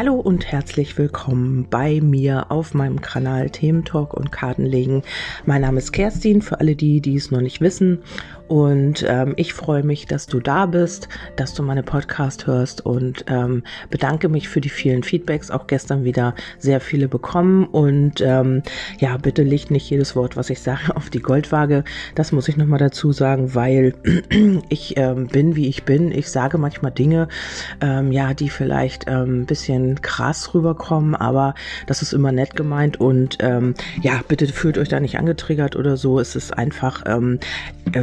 Hallo und herzlich willkommen bei mir auf meinem Kanal Thementalk und Kartenlegen. Mein Name ist Kerstin, für alle die, die es noch nicht wissen. Und ähm, ich freue mich, dass du da bist, dass du meine Podcast hörst und ähm, bedanke mich für die vielen Feedbacks. Auch gestern wieder sehr viele bekommen. Und ähm, ja, bitte leg nicht jedes Wort, was ich sage, auf die Goldwaage. Das muss ich nochmal dazu sagen, weil ich ähm, bin, wie ich bin. Ich sage manchmal Dinge, ähm, ja, die vielleicht ähm, ein bisschen krass rüberkommen, aber das ist immer nett gemeint. Und ähm, ja, bitte fühlt euch da nicht angetriggert oder so. Es ist einfach, ähm, äh,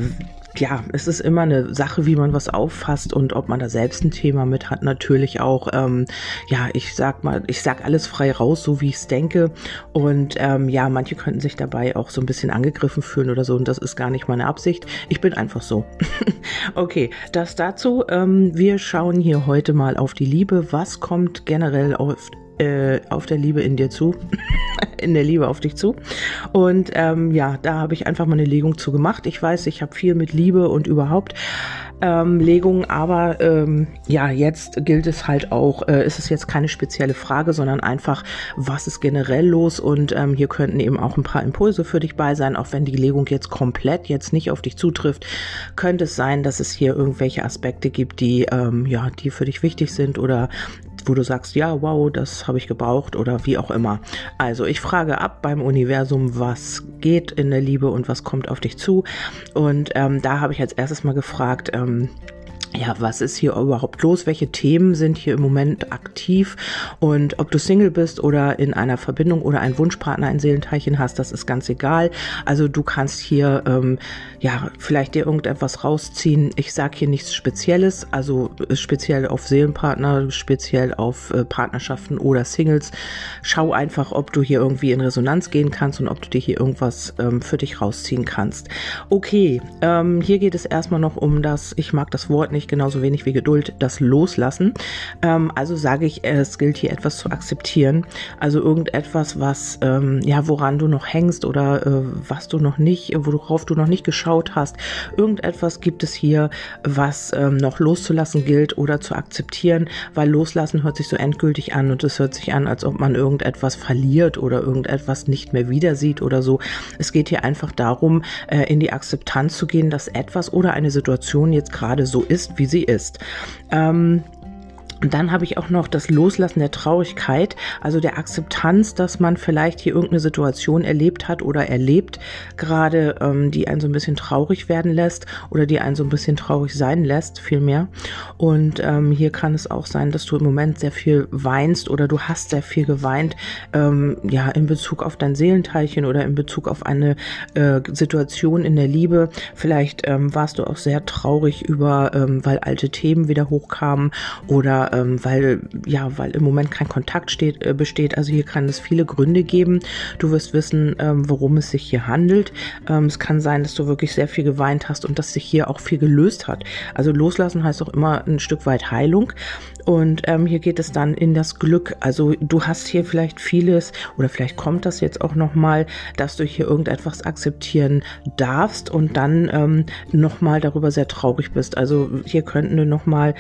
ja, es ist immer eine Sache, wie man was auffasst und ob man da selbst ein Thema mit hat. Natürlich auch, ähm, ja, ich sag mal, ich sag alles frei raus, so wie ich es denke. Und ähm, ja, manche könnten sich dabei auch so ein bisschen angegriffen fühlen oder so. Und das ist gar nicht meine Absicht. Ich bin einfach so. okay, das dazu. Ähm, wir schauen hier heute mal auf die Liebe. Was kommt generell auf äh, auf der Liebe in dir zu, in der Liebe auf dich zu. Und ähm, ja, da habe ich einfach mal eine Legung zu gemacht. Ich weiß, ich habe viel mit Liebe und überhaupt ähm, Legungen, aber ähm, ja, jetzt gilt es halt auch, äh, ist es jetzt keine spezielle Frage, sondern einfach, was ist generell los und ähm, hier könnten eben auch ein paar Impulse für dich bei sein, auch wenn die Legung jetzt komplett jetzt nicht auf dich zutrifft, könnte es sein, dass es hier irgendwelche Aspekte gibt, die ähm, ja, die für dich wichtig sind oder wo du sagst, ja, wow, das habe ich gebraucht oder wie auch immer. Also ich frage ab beim Universum, was geht in der Liebe und was kommt auf dich zu. Und ähm, da habe ich als erstes mal gefragt, ähm, ja, was ist hier überhaupt los? Welche Themen sind hier im Moment aktiv? Und ob du Single bist oder in einer Verbindung oder einen Wunschpartner, ein Seelenteilchen hast, das ist ganz egal. Also du kannst hier, ähm, ja, vielleicht dir irgendetwas rausziehen. Ich sage hier nichts Spezielles, also speziell auf Seelenpartner, speziell auf äh, Partnerschaften oder Singles. Schau einfach, ob du hier irgendwie in Resonanz gehen kannst und ob du dir hier irgendwas ähm, für dich rausziehen kannst. Okay, ähm, hier geht es erstmal noch um das, ich mag das Wort nicht, genauso wenig wie Geduld, das Loslassen. Ähm, also sage ich, es gilt hier etwas zu akzeptieren. Also irgendetwas, was, ähm, ja, woran du noch hängst oder äh, was du noch nicht, worauf du noch nicht geschaut hast. Irgendetwas gibt es hier, was ähm, noch loszulassen gilt oder zu akzeptieren, weil loslassen hört sich so endgültig an und es hört sich an, als ob man irgendetwas verliert oder irgendetwas nicht mehr wieder sieht oder so. Es geht hier einfach darum, äh, in die Akzeptanz zu gehen, dass etwas oder eine Situation jetzt gerade so ist, ist, wie sie ist. Ähm, und dann habe ich auch noch das Loslassen der Traurigkeit, also der Akzeptanz, dass man vielleicht hier irgendeine Situation erlebt hat oder erlebt, gerade ähm, die einen so ein bisschen traurig werden lässt oder die einen so ein bisschen traurig sein lässt, vielmehr. Und ähm, hier kann es auch sein, dass du im Moment sehr viel weinst oder du hast sehr viel geweint, ähm, ja, in Bezug auf dein Seelenteilchen oder in Bezug auf eine äh, Situation in der Liebe. Vielleicht ähm, warst du auch sehr traurig über, ähm, weil alte Themen wieder hochkamen oder ähm, weil ja, weil im Moment kein Kontakt steht, äh, besteht. Also hier kann es viele Gründe geben. Du wirst wissen, ähm, worum es sich hier handelt. Ähm, es kann sein, dass du wirklich sehr viel geweint hast und dass sich hier auch viel gelöst hat. Also loslassen heißt auch immer ein Stück weit Heilung. Und ähm, hier geht es dann in das Glück. Also du hast hier vielleicht vieles oder vielleicht kommt das jetzt auch nochmal, dass du hier irgendetwas akzeptieren darfst und dann ähm, nochmal darüber sehr traurig bist. Also hier könnten wir nochmal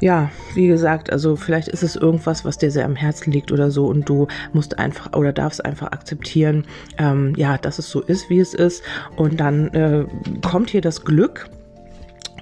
ja, wie gesagt, also vielleicht ist es irgendwas, was dir sehr am Herzen liegt oder so und du musst einfach oder darfst einfach akzeptieren, ähm, ja, dass es so ist, wie es ist. Und dann äh, kommt hier das Glück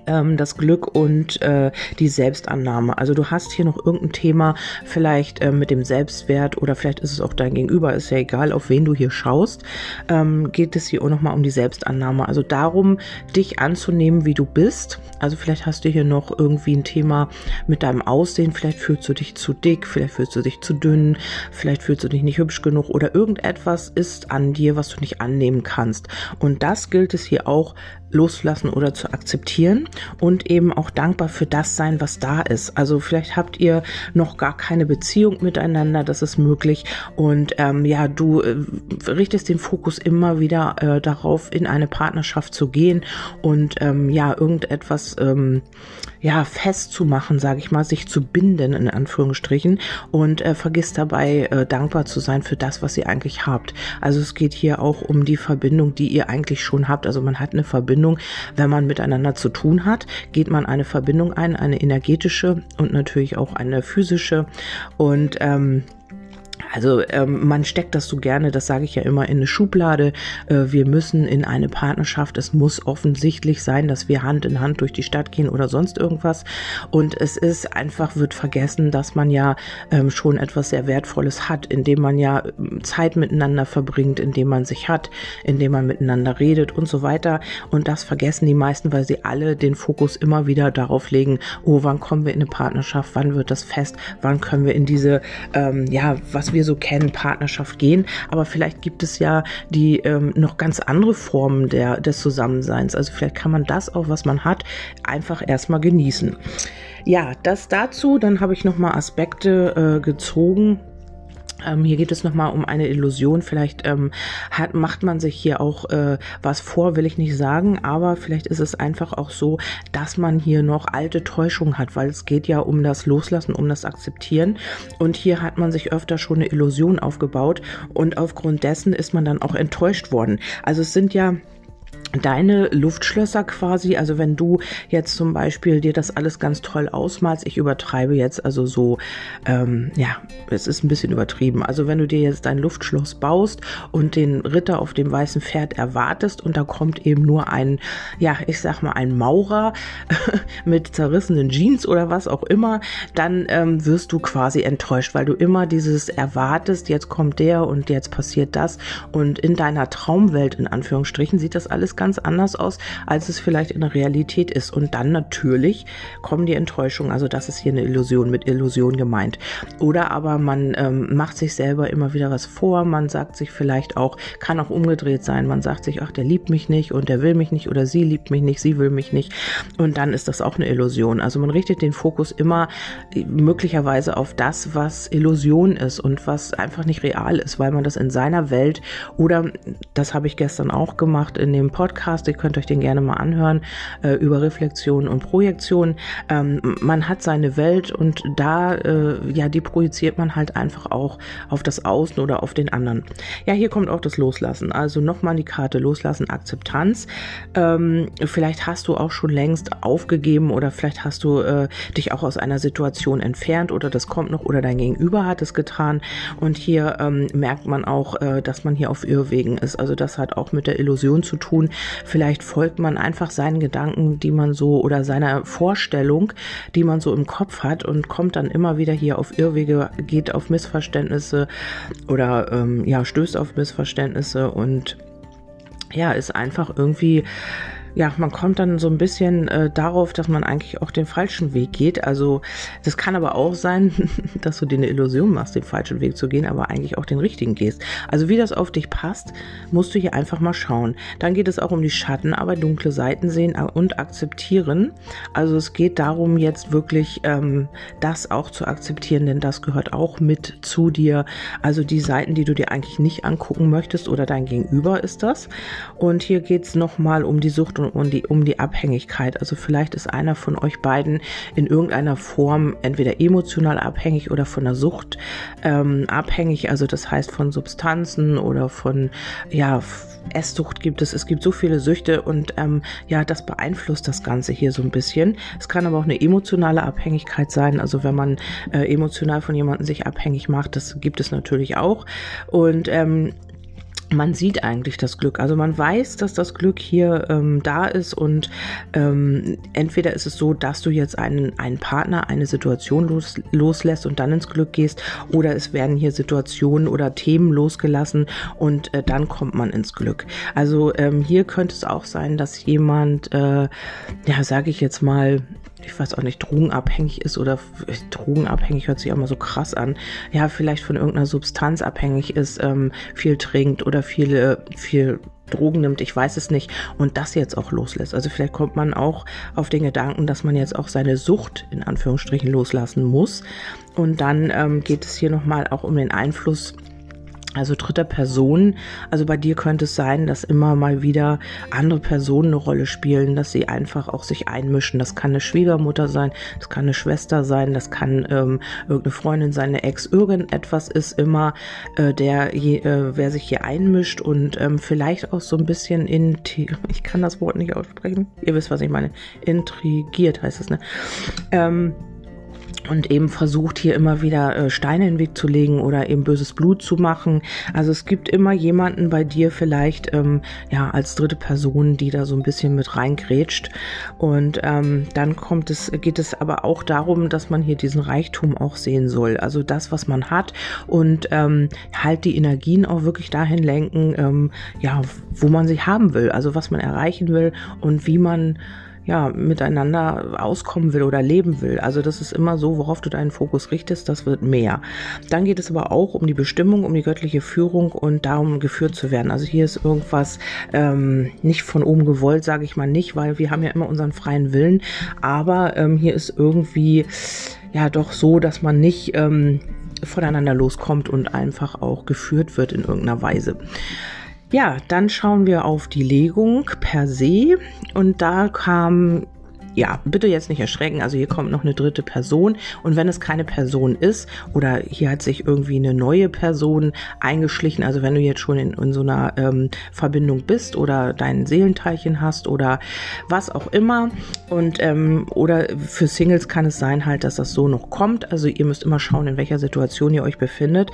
ähm, das Glück und äh, die Selbstannahme. Also du hast hier noch irgendein Thema, vielleicht äh, mit dem Selbstwert oder vielleicht ist es auch dein Gegenüber, ist ja egal, auf wen du hier schaust, ähm, geht es hier auch nochmal um die Selbstannahme. Also darum, dich anzunehmen, wie du bist. Also vielleicht hast du hier noch irgendwie ein Thema mit deinem Aussehen, vielleicht fühlst du dich zu dick, vielleicht fühlst du dich zu dünn, vielleicht fühlst du dich nicht hübsch genug oder irgendetwas ist an dir, was du nicht annehmen kannst. Und das gilt es hier auch loslassen oder zu akzeptieren und eben auch dankbar für das sein, was da ist. Also vielleicht habt ihr noch gar keine Beziehung miteinander, das ist möglich. Und ähm, ja, du äh, richtest den Fokus immer wieder äh, darauf, in eine Partnerschaft zu gehen und ähm, ja, irgendetwas ähm, ja festzumachen, sage ich mal, sich zu binden in Anführungsstrichen und äh, vergisst dabei äh, dankbar zu sein für das, was ihr eigentlich habt. Also es geht hier auch um die Verbindung, die ihr eigentlich schon habt. Also man hat eine Verbindung, wenn man miteinander zu tun hat, geht man eine Verbindung ein, eine energetische und natürlich auch eine physische und ähm, also ähm, man steckt das so gerne, das sage ich ja immer, in eine Schublade. Äh, wir müssen in eine Partnerschaft. Es muss offensichtlich sein, dass wir Hand in Hand durch die Stadt gehen oder sonst irgendwas. Und es ist einfach, wird vergessen, dass man ja ähm, schon etwas sehr Wertvolles hat, indem man ja ähm, Zeit miteinander verbringt, indem man sich hat, indem man miteinander redet und so weiter. Und das vergessen die meisten, weil sie alle den Fokus immer wieder darauf legen, oh, wann kommen wir in eine Partnerschaft, wann wird das fest, wann können wir in diese, ähm, ja, was wir so kennen, Partnerschaft gehen. Aber vielleicht gibt es ja die ähm, noch ganz andere Formen der, des Zusammenseins. Also vielleicht kann man das auch, was man hat, einfach erstmal genießen. Ja, das dazu. Dann habe ich nochmal Aspekte äh, gezogen ähm, hier geht es nochmal um eine Illusion. Vielleicht ähm, hat, macht man sich hier auch äh, was vor, will ich nicht sagen, aber vielleicht ist es einfach auch so, dass man hier noch alte Täuschungen hat, weil es geht ja um das Loslassen, um das Akzeptieren. Und hier hat man sich öfter schon eine Illusion aufgebaut und aufgrund dessen ist man dann auch enttäuscht worden. Also es sind ja deine Luftschlösser quasi, also wenn du jetzt zum Beispiel dir das alles ganz toll ausmalst, ich übertreibe jetzt also so, ähm, ja, es ist ein bisschen übertrieben. Also wenn du dir jetzt dein Luftschloss baust und den Ritter auf dem weißen Pferd erwartest und da kommt eben nur ein, ja, ich sag mal ein Maurer mit zerrissenen Jeans oder was auch immer, dann ähm, wirst du quasi enttäuscht, weil du immer dieses erwartest, jetzt kommt der und jetzt passiert das und in deiner Traumwelt in Anführungsstrichen sieht das alles ganz anders aus, als es vielleicht in der Realität ist. Und dann natürlich kommen die Enttäuschungen. Also das ist hier eine Illusion mit Illusion gemeint. Oder aber man ähm, macht sich selber immer wieder was vor. Man sagt sich vielleicht auch, kann auch umgedreht sein. Man sagt sich, ach, der liebt mich nicht und der will mich nicht oder sie liebt mich nicht, sie will mich nicht. Und dann ist das auch eine Illusion. Also man richtet den Fokus immer äh, möglicherweise auf das, was Illusion ist und was einfach nicht real ist, weil man das in seiner Welt oder das habe ich gestern auch gemacht in dem Podcast, Podcast, ihr könnt euch den gerne mal anhören, äh, über Reflexion und Projektion. Ähm, man hat seine Welt und da, äh, ja, die projiziert man halt einfach auch auf das Außen oder auf den anderen. Ja, hier kommt auch das Loslassen. Also nochmal die Karte Loslassen, Akzeptanz. Ähm, vielleicht hast du auch schon längst aufgegeben oder vielleicht hast du äh, dich auch aus einer Situation entfernt oder das kommt noch oder dein Gegenüber hat es getan. Und hier ähm, merkt man auch, äh, dass man hier auf Irrwegen ist. Also das hat auch mit der Illusion zu tun, Vielleicht folgt man einfach seinen Gedanken, die man so oder seiner Vorstellung, die man so im Kopf hat und kommt dann immer wieder hier auf Irrwege, geht auf Missverständnisse oder ähm, ja, stößt auf Missverständnisse und ja, ist einfach irgendwie ja, man kommt dann so ein bisschen äh, darauf, dass man eigentlich auch den falschen Weg geht. Also das kann aber auch sein, dass du dir eine Illusion machst, den falschen Weg zu gehen, aber eigentlich auch den richtigen gehst. Also wie das auf dich passt, musst du hier einfach mal schauen. Dann geht es auch um die Schatten, aber dunkle Seiten sehen und akzeptieren. Also es geht darum, jetzt wirklich ähm, das auch zu akzeptieren, denn das gehört auch mit zu dir. Also die Seiten, die du dir eigentlich nicht angucken möchtest oder dein Gegenüber ist das. Und hier geht es nochmal um die Sucht und um die, um die Abhängigkeit. Also vielleicht ist einer von euch beiden in irgendeiner Form entweder emotional abhängig oder von der Sucht ähm, abhängig. Also das heißt von Substanzen oder von, ja, Esssucht gibt es. Es gibt so viele Süchte und ähm, ja, das beeinflusst das Ganze hier so ein bisschen. Es kann aber auch eine emotionale Abhängigkeit sein. Also wenn man äh, emotional von jemandem sich abhängig macht, das gibt es natürlich auch. Und ähm, man sieht eigentlich das Glück. Also man weiß, dass das Glück hier ähm, da ist und ähm, entweder ist es so, dass du jetzt einen, einen Partner, eine Situation los, loslässt und dann ins Glück gehst oder es werden hier Situationen oder Themen losgelassen und äh, dann kommt man ins Glück. Also ähm, hier könnte es auch sein, dass jemand, äh, ja, sage ich jetzt mal, ich weiß auch nicht, drogenabhängig ist oder drogenabhängig hört sich mal so krass an. Ja, vielleicht von irgendeiner Substanz abhängig ist, ähm, viel trinkt oder viele, viel Drogen nimmt, ich weiß es nicht, und das jetzt auch loslässt. Also vielleicht kommt man auch auf den Gedanken, dass man jetzt auch seine Sucht in Anführungsstrichen loslassen muss. Und dann ähm, geht es hier nochmal auch um den Einfluss Also dritter Person, also bei dir könnte es sein, dass immer mal wieder andere Personen eine Rolle spielen, dass sie einfach auch sich einmischen. Das kann eine Schwiegermutter sein, das kann eine Schwester sein, das kann ähm, irgendeine Freundin sein, eine Ex. Irgendetwas ist immer äh, der, je, äh, wer sich hier einmischt und ähm, vielleicht auch so ein bisschen in, ich kann das Wort nicht aussprechen. Ihr wisst, was ich meine. Intrigiert heißt es, ne? Ähm, und eben versucht hier immer wieder äh, Steine in den Weg zu legen oder eben böses Blut zu machen. Also es gibt immer jemanden bei dir vielleicht ähm, ja als dritte Person, die da so ein bisschen mit reingrätscht. Und ähm, dann kommt es, geht es aber auch darum, dass man hier diesen Reichtum auch sehen soll. Also das, was man hat und ähm, halt die Energien auch wirklich dahin lenken, ähm, ja, wo man sie haben will. Also was man erreichen will und wie man ja, miteinander auskommen will oder leben will. Also das ist immer so, worauf du deinen Fokus richtest, das wird mehr. Dann geht es aber auch um die Bestimmung, um die göttliche Führung und darum geführt zu werden. Also hier ist irgendwas ähm, nicht von oben gewollt, sage ich mal nicht, weil wir haben ja immer unseren freien Willen. Aber ähm, hier ist irgendwie ja doch so, dass man nicht ähm, voneinander loskommt und einfach auch geführt wird in irgendeiner Weise. Ja, dann schauen wir auf die Legung per se. Und da kam ja, bitte jetzt nicht erschrecken. Also hier kommt noch eine dritte Person. Und wenn es keine Person ist oder hier hat sich irgendwie eine neue Person eingeschlichen, also wenn du jetzt schon in, in so einer ähm, Verbindung bist oder dein Seelenteilchen hast oder was auch immer. Und ähm, oder für Singles kann es sein halt, dass das so noch kommt. Also ihr müsst immer schauen, in welcher Situation ihr euch befindet.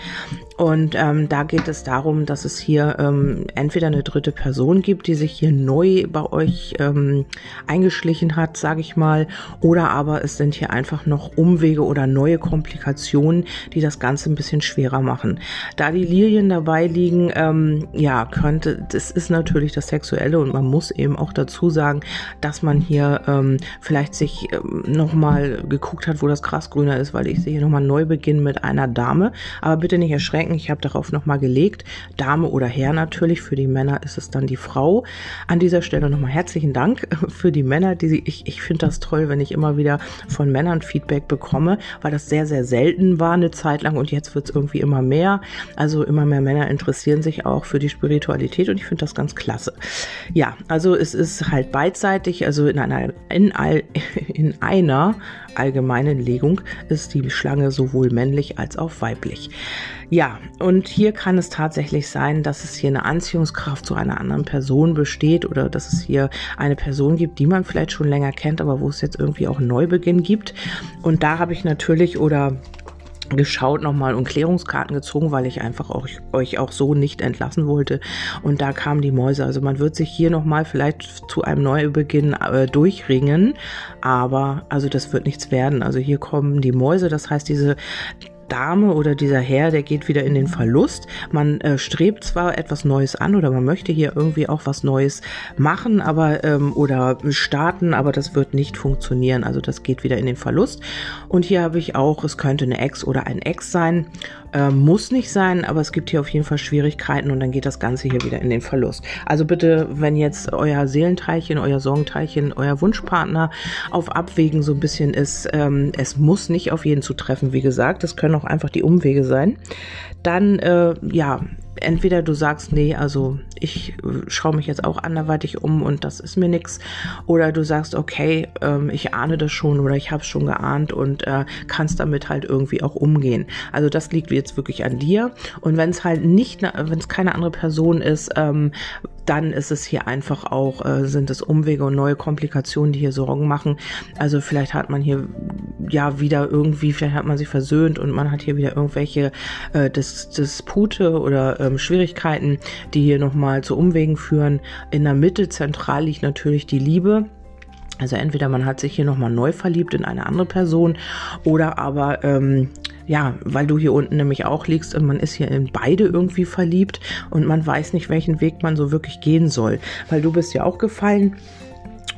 Und ähm, da geht es darum, dass es hier ähm, entweder eine dritte Person gibt, die sich hier neu bei euch ähm, eingeschlichen hat, sage ich mal, oder aber es sind hier einfach noch Umwege oder neue Komplikationen, die das Ganze ein bisschen schwerer machen. Da die Lilien dabei liegen, ähm, ja, könnte, das ist natürlich das Sexuelle und man muss eben auch dazu sagen, dass man hier ähm, vielleicht sich ähm, nochmal geguckt hat, wo das Gras grüner ist, weil ich sehe hier nochmal Neubeginn mit einer Dame. Aber bitte nicht erschrecken, ich habe darauf nochmal gelegt. Dame oder Herr natürlich, für die Männer ist es dann die Frau. An dieser Stelle nochmal herzlichen Dank für die Männer, die ich, ich ich finde das toll, wenn ich immer wieder von Männern Feedback bekomme, weil das sehr, sehr selten war eine Zeit lang und jetzt wird es irgendwie immer mehr. Also immer mehr Männer interessieren sich auch für die Spiritualität und ich finde das ganz klasse. Ja, also es ist halt beidseitig, also in einer, in, all, in einer allgemeinen Legung ist die Schlange sowohl männlich als auch weiblich. Ja, und hier kann es tatsächlich sein, dass es hier eine Anziehungskraft zu einer anderen Person besteht oder dass es hier eine Person gibt, die man vielleicht schon länger kennt, aber wo es jetzt irgendwie auch einen Neubeginn gibt. Und da habe ich natürlich oder geschaut nochmal und Klärungskarten gezogen, weil ich einfach auch, euch auch so nicht entlassen wollte. Und da kamen die Mäuse. Also man wird sich hier nochmal vielleicht zu einem Neubeginn äh, durchringen, aber also das wird nichts werden. Also hier kommen die Mäuse, das heißt diese Dame oder dieser Herr, der geht wieder in den Verlust. Man äh, strebt zwar etwas Neues an oder man möchte hier irgendwie auch was Neues machen, aber ähm, oder starten, aber das wird nicht funktionieren. Also das geht wieder in den Verlust. Und hier habe ich auch, es könnte eine Ex oder ein Ex sein. Äh, muss nicht sein, aber es gibt hier auf jeden Fall Schwierigkeiten und dann geht das Ganze hier wieder in den Verlust. Also bitte, wenn jetzt euer Seelenteilchen, euer Sorgenteilchen, euer Wunschpartner auf Abwägen so ein bisschen ist, ähm, es muss nicht auf jeden zutreffen, wie gesagt. Das können auch einfach die Umwege sein. Dann, äh, ja, entweder du sagst, nee, also ich schaue mich jetzt auch anderweitig um und das ist mir nix, oder du sagst, okay, ähm, ich ahne das schon oder ich habe es schon geahnt und äh, kannst damit halt irgendwie auch umgehen. Also das liegt jetzt wirklich an dir. Und wenn es halt nicht, wenn es keine andere Person ist, ähm, dann ist es hier einfach auch, äh, sind es Umwege und neue Komplikationen, die hier Sorgen machen. Also vielleicht hat man hier ja wieder irgendwie, vielleicht hat man sich versöhnt und man hat hier wieder irgendwelche äh, Dis Dispute oder ähm, Schwierigkeiten, die hier nochmal zu Umwegen führen. In der Mitte zentral liegt natürlich die Liebe. Also entweder man hat sich hier nochmal neu verliebt in eine andere Person oder aber ähm, ja, weil du hier unten nämlich auch liegst und man ist hier in beide irgendwie verliebt und man weiß nicht, welchen Weg man so wirklich gehen soll. Weil du bist ja auch gefallen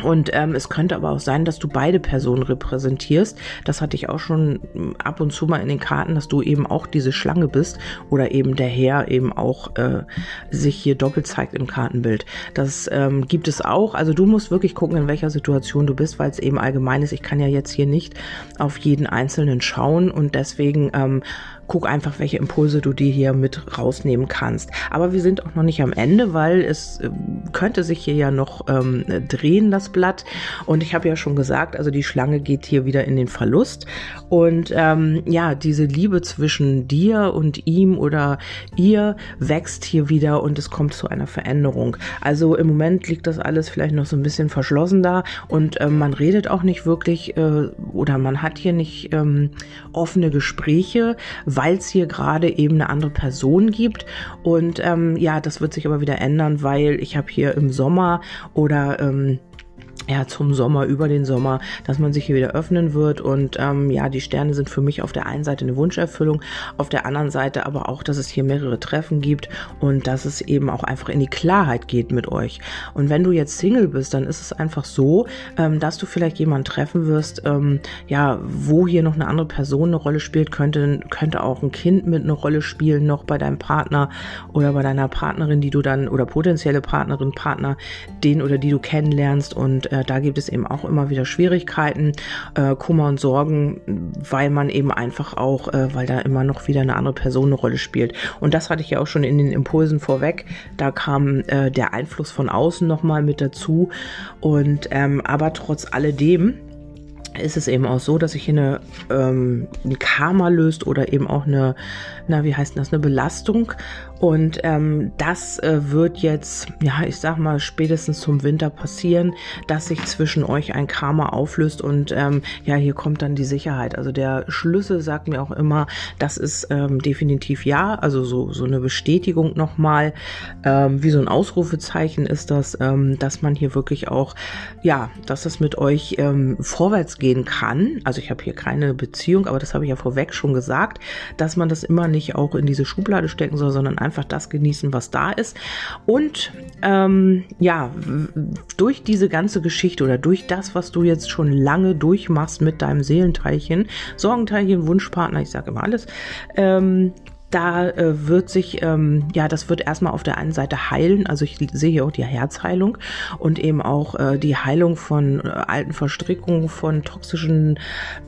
und ähm, es könnte aber auch sein, dass du beide Personen repräsentierst. Das hatte ich auch schon hm, ab und zu mal in den Karten, dass du eben auch diese Schlange bist oder eben der Herr eben auch äh, sich hier doppelt zeigt im Kartenbild. Das ähm, gibt es auch. Also du musst wirklich gucken, in welcher Situation du bist, weil es eben allgemein ist. Ich kann ja jetzt hier nicht auf jeden Einzelnen schauen und deswegen ähm, guck einfach, welche Impulse du dir hier mit rausnehmen kannst. Aber wir sind auch noch nicht am Ende, weil es äh, könnte sich hier ja noch ähm, drehen, das Blatt. Und ich habe ja schon gesagt, also die Schlange geht hier wieder in den Verlust. Und ähm, ja, diese Liebe zwischen dir und ihm oder ihr wächst hier wieder und es kommt zu einer Veränderung. Also im Moment liegt das alles vielleicht noch so ein bisschen verschlossen da und ähm, man redet auch nicht wirklich äh, oder man hat hier nicht ähm, offene Gespräche, weil es hier gerade eben eine andere Person gibt. Und ähm, ja, das wird sich aber wieder ändern, weil ich habe hier im Sommer oder ähm, ja, zum Sommer, über den Sommer, dass man sich hier wieder öffnen wird. Und ähm, ja, die Sterne sind für mich auf der einen Seite eine Wunscherfüllung, auf der anderen Seite aber auch, dass es hier mehrere Treffen gibt und dass es eben auch einfach in die Klarheit geht mit euch. Und wenn du jetzt Single bist, dann ist es einfach so, ähm, dass du vielleicht jemanden treffen wirst, ähm, ja, wo hier noch eine andere Person eine Rolle spielt, könnte, könnte auch ein Kind mit eine Rolle spielen, noch bei deinem Partner oder bei deiner Partnerin, die du dann, oder potenzielle Partnerin, Partner, den oder die du kennenlernst und äh, da gibt es eben auch immer wieder Schwierigkeiten, äh, Kummer und Sorgen, weil man eben einfach auch, äh, weil da immer noch wieder eine andere Person eine Rolle spielt. Und das hatte ich ja auch schon in den Impulsen vorweg. Da kam äh, der Einfluss von außen nochmal mit dazu. Und ähm, aber trotz alledem ist es eben auch so, dass sich hier eine, ähm, ein Karma löst oder eben auch eine, na, wie heißt das, eine Belastung. Und ähm, das äh, wird jetzt, ja, ich sag mal, spätestens zum Winter passieren, dass sich zwischen euch ein Karma auflöst und ähm, ja, hier kommt dann die Sicherheit. Also der Schlüssel sagt mir auch immer, das ist ähm, definitiv ja, also so, so eine Bestätigung nochmal, ähm, wie so ein Ausrufezeichen ist das, ähm, dass man hier wirklich auch, ja, dass es mit euch ähm, vorwärts gehen kann. Also ich habe hier keine Beziehung, aber das habe ich ja vorweg schon gesagt, dass man das immer nicht auch in diese Schublade stecken soll, sondern einfach einfach das genießen, was da ist. Und ähm, ja, durch diese ganze Geschichte oder durch das, was du jetzt schon lange durchmachst mit deinem Seelenteilchen, Sorgenteilchen, Wunschpartner, ich sage immer alles, ähm, da äh, wird sich, ähm, ja, das wird erstmal auf der einen Seite heilen. Also ich sehe hier auch die Herzheilung und eben auch äh, die Heilung von äh, alten Verstrickungen, von toxischen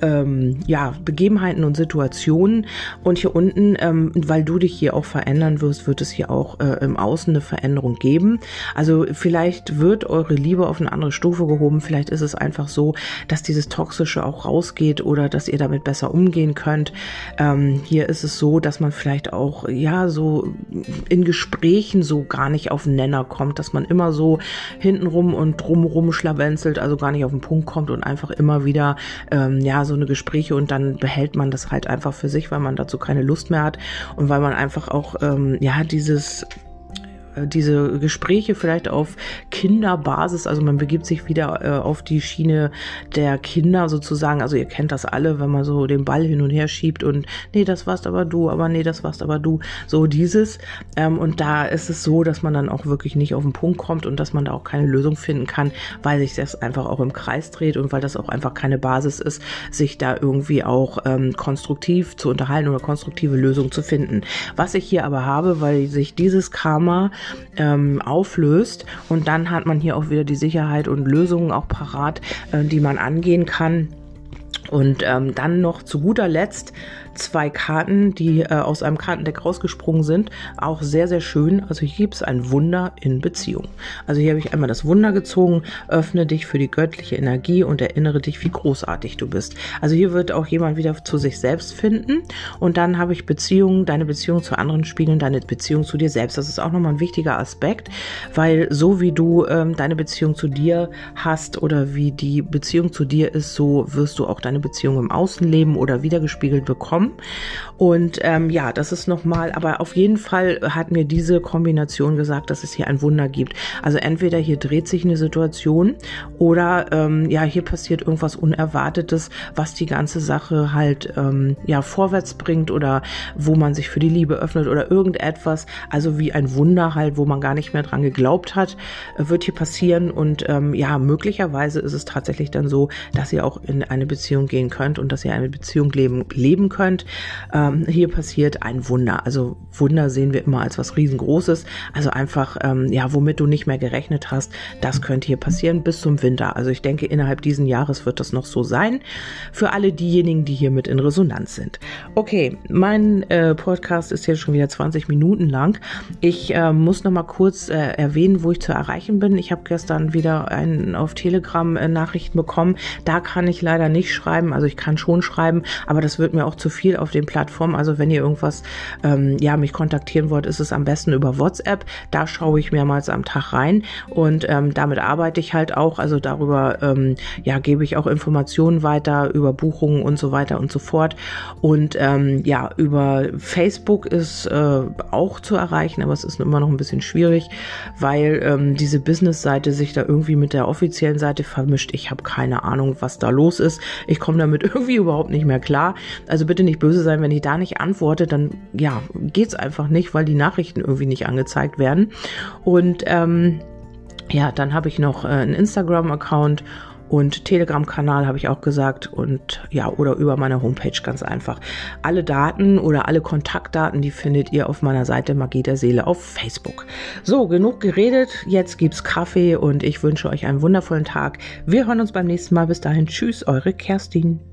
ähm, ja, Begebenheiten und Situationen. Und hier unten, ähm, weil du dich hier auch verändern wirst, wird es hier auch äh, im Außen eine Veränderung geben. Also vielleicht wird eure Liebe auf eine andere Stufe gehoben. Vielleicht ist es einfach so, dass dieses Toxische auch rausgeht oder dass ihr damit besser umgehen könnt. Ähm, hier ist es so, dass man vielleicht vielleicht auch, ja, so in Gesprächen so gar nicht auf den Nenner kommt, dass man immer so hintenrum und drumrum schlawenzelt, also gar nicht auf den Punkt kommt und einfach immer wieder, ähm, ja, so eine Gespräche und dann behält man das halt einfach für sich, weil man dazu keine Lust mehr hat und weil man einfach auch, ähm, ja, dieses diese Gespräche vielleicht auf Kinderbasis, also man begibt sich wieder äh, auf die Schiene der Kinder sozusagen, also ihr kennt das alle, wenn man so den Ball hin und her schiebt und nee, das warst aber du, aber nee, das warst aber du, so dieses. Ähm, und da ist es so, dass man dann auch wirklich nicht auf den Punkt kommt und dass man da auch keine Lösung finden kann, weil sich das einfach auch im Kreis dreht und weil das auch einfach keine Basis ist, sich da irgendwie auch ähm, konstruktiv zu unterhalten oder konstruktive Lösungen zu finden. Was ich hier aber habe, weil sich dieses Karma ähm, auflöst. Und dann hat man hier auch wieder die Sicherheit und Lösungen auch parat, äh, die man angehen kann. Und ähm, dann noch zu guter Letzt zwei Karten, die äh, aus einem Kartendeck rausgesprungen sind. Auch sehr, sehr schön. Also hier gibt es ein Wunder in Beziehung. Also hier habe ich einmal das Wunder gezogen. Öffne dich für die göttliche Energie und erinnere dich, wie großartig du bist. Also hier wird auch jemand wieder zu sich selbst finden. Und dann habe ich Beziehungen, deine Beziehung zu anderen spiegeln, deine Beziehung zu dir selbst. Das ist auch nochmal ein wichtiger Aspekt, weil so wie du ähm, deine Beziehung zu dir hast oder wie die Beziehung zu dir ist, so wirst du auch deine Beziehung im Außenleben oder wiedergespiegelt bekommen bekommen. Und ähm, ja, das ist nochmal, aber auf jeden Fall hat mir diese Kombination gesagt, dass es hier ein Wunder gibt. Also entweder hier dreht sich eine Situation oder ähm, ja, hier passiert irgendwas Unerwartetes, was die ganze Sache halt ähm, ja vorwärts bringt oder wo man sich für die Liebe öffnet oder irgendetwas. Also wie ein Wunder halt, wo man gar nicht mehr dran geglaubt hat, wird hier passieren. Und ähm, ja, möglicherweise ist es tatsächlich dann so, dass ihr auch in eine Beziehung gehen könnt und dass ihr eine Beziehung leben, leben könnt könnt. Ähm, hier passiert ein Wunder. Also Wunder sehen wir immer als was riesengroßes. Also einfach, ähm, ja, womit du nicht mehr gerechnet hast, das könnte hier passieren bis zum Winter. Also ich denke, innerhalb diesen Jahres wird das noch so sein. Für alle diejenigen, die hier mit in Resonanz sind. Okay, mein äh, Podcast ist jetzt schon wieder 20 Minuten lang. Ich äh, muss noch mal kurz äh, erwähnen, wo ich zu erreichen bin. Ich habe gestern wieder einen auf Telegram äh, Nachrichten bekommen. Da kann ich leider nicht schreiben. Also ich kann schon schreiben, aber das wird mir auch zu viel auf den Plattformen. Also wenn ihr irgendwas, ähm, ja, mich kontaktieren wollt, ist es am besten über WhatsApp. Da schaue ich mehrmals am Tag rein und ähm, damit arbeite ich halt auch. Also darüber, ähm, ja, gebe ich auch Informationen weiter über Buchungen und so weiter und so fort. Und ähm, ja, über Facebook ist äh, auch zu erreichen, aber es ist immer noch ein bisschen schwierig, weil ähm, diese Business-Seite sich da irgendwie mit der offiziellen Seite vermischt. Ich habe keine Ahnung, was da los ist. Ich komme damit irgendwie überhaupt nicht mehr klar. Also bitte nicht böse sein, wenn ich da nicht antworte, dann ja, geht's einfach nicht, weil die Nachrichten irgendwie nicht angezeigt werden. Und ähm, ja, dann habe ich noch äh, einen Instagram-Account und Telegram-Kanal habe ich auch gesagt und ja, oder über meine Homepage ganz einfach. Alle Daten oder alle Kontaktdaten, die findet ihr auf meiner Seite Magie der Seele auf Facebook. So, genug geredet. Jetzt gibt's Kaffee und ich wünsche euch einen wundervollen Tag. Wir hören uns beim nächsten Mal. Bis dahin. Tschüss, eure Kerstin.